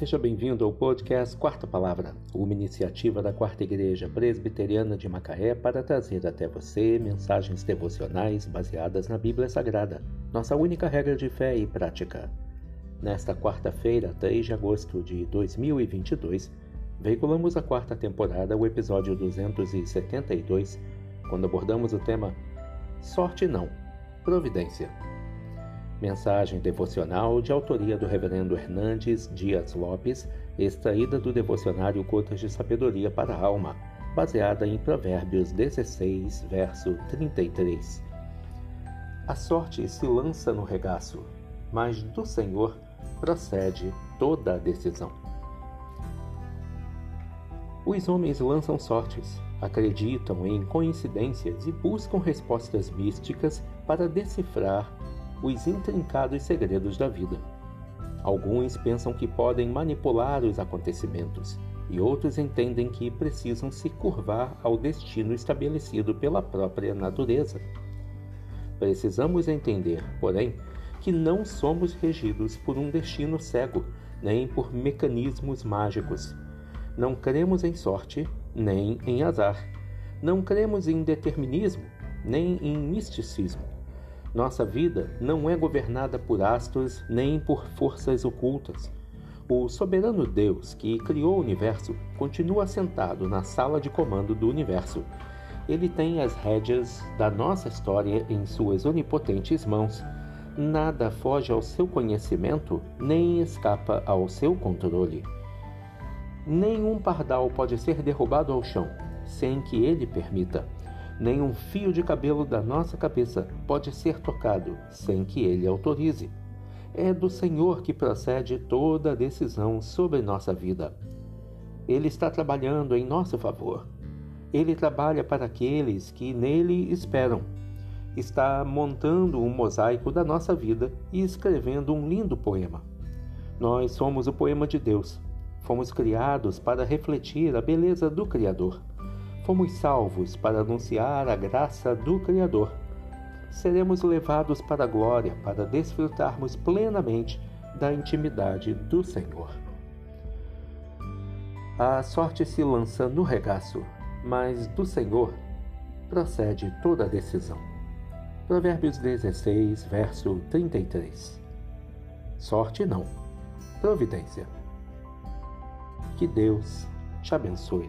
Seja bem-vindo ao podcast Quarta Palavra, uma iniciativa da Quarta Igreja Presbiteriana de Macaé para trazer até você mensagens devocionais baseadas na Bíblia Sagrada, nossa única regra de fé e prática. Nesta quarta-feira, 3 de agosto de 2022, veiculamos a quarta temporada, o episódio 272, quando abordamos o tema Sorte não, Providência. Mensagem devocional de autoria do Reverendo Hernandes Dias Lopes, extraída do devocionário Gotas de Sabedoria para a Alma, baseada em Provérbios 16, verso 33. A sorte se lança no regaço, mas do Senhor procede toda a decisão. Os homens lançam sortes, acreditam em coincidências e buscam respostas místicas para decifrar os intrincados segredos da vida. Alguns pensam que podem manipular os acontecimentos, e outros entendem que precisam se curvar ao destino estabelecido pela própria natureza. Precisamos entender, porém, que não somos regidos por um destino cego, nem por mecanismos mágicos. Não cremos em sorte, nem em azar. Não cremos em determinismo, nem em misticismo. Nossa vida não é governada por astros nem por forças ocultas. O soberano Deus que criou o universo continua sentado na sala de comando do universo. Ele tem as rédeas da nossa história em suas onipotentes mãos. Nada foge ao seu conhecimento, nem escapa ao seu controle. Nenhum pardal pode ser derrubado ao chão sem que ele permita. Nem um fio de cabelo da nossa cabeça pode ser tocado sem que ele autorize. É do Senhor que procede toda decisão sobre nossa vida. Ele está trabalhando em nosso favor. Ele trabalha para aqueles que nele esperam. Está montando um mosaico da nossa vida e escrevendo um lindo poema. Nós somos o poema de Deus. Fomos criados para refletir a beleza do Criador fomos salvos para anunciar a graça do Criador. Seremos levados para a glória para desfrutarmos plenamente da intimidade do Senhor. A sorte se lança no regaço, mas do Senhor procede toda a decisão. Provérbios 16, verso 33. Sorte não, providência. Que Deus te abençoe.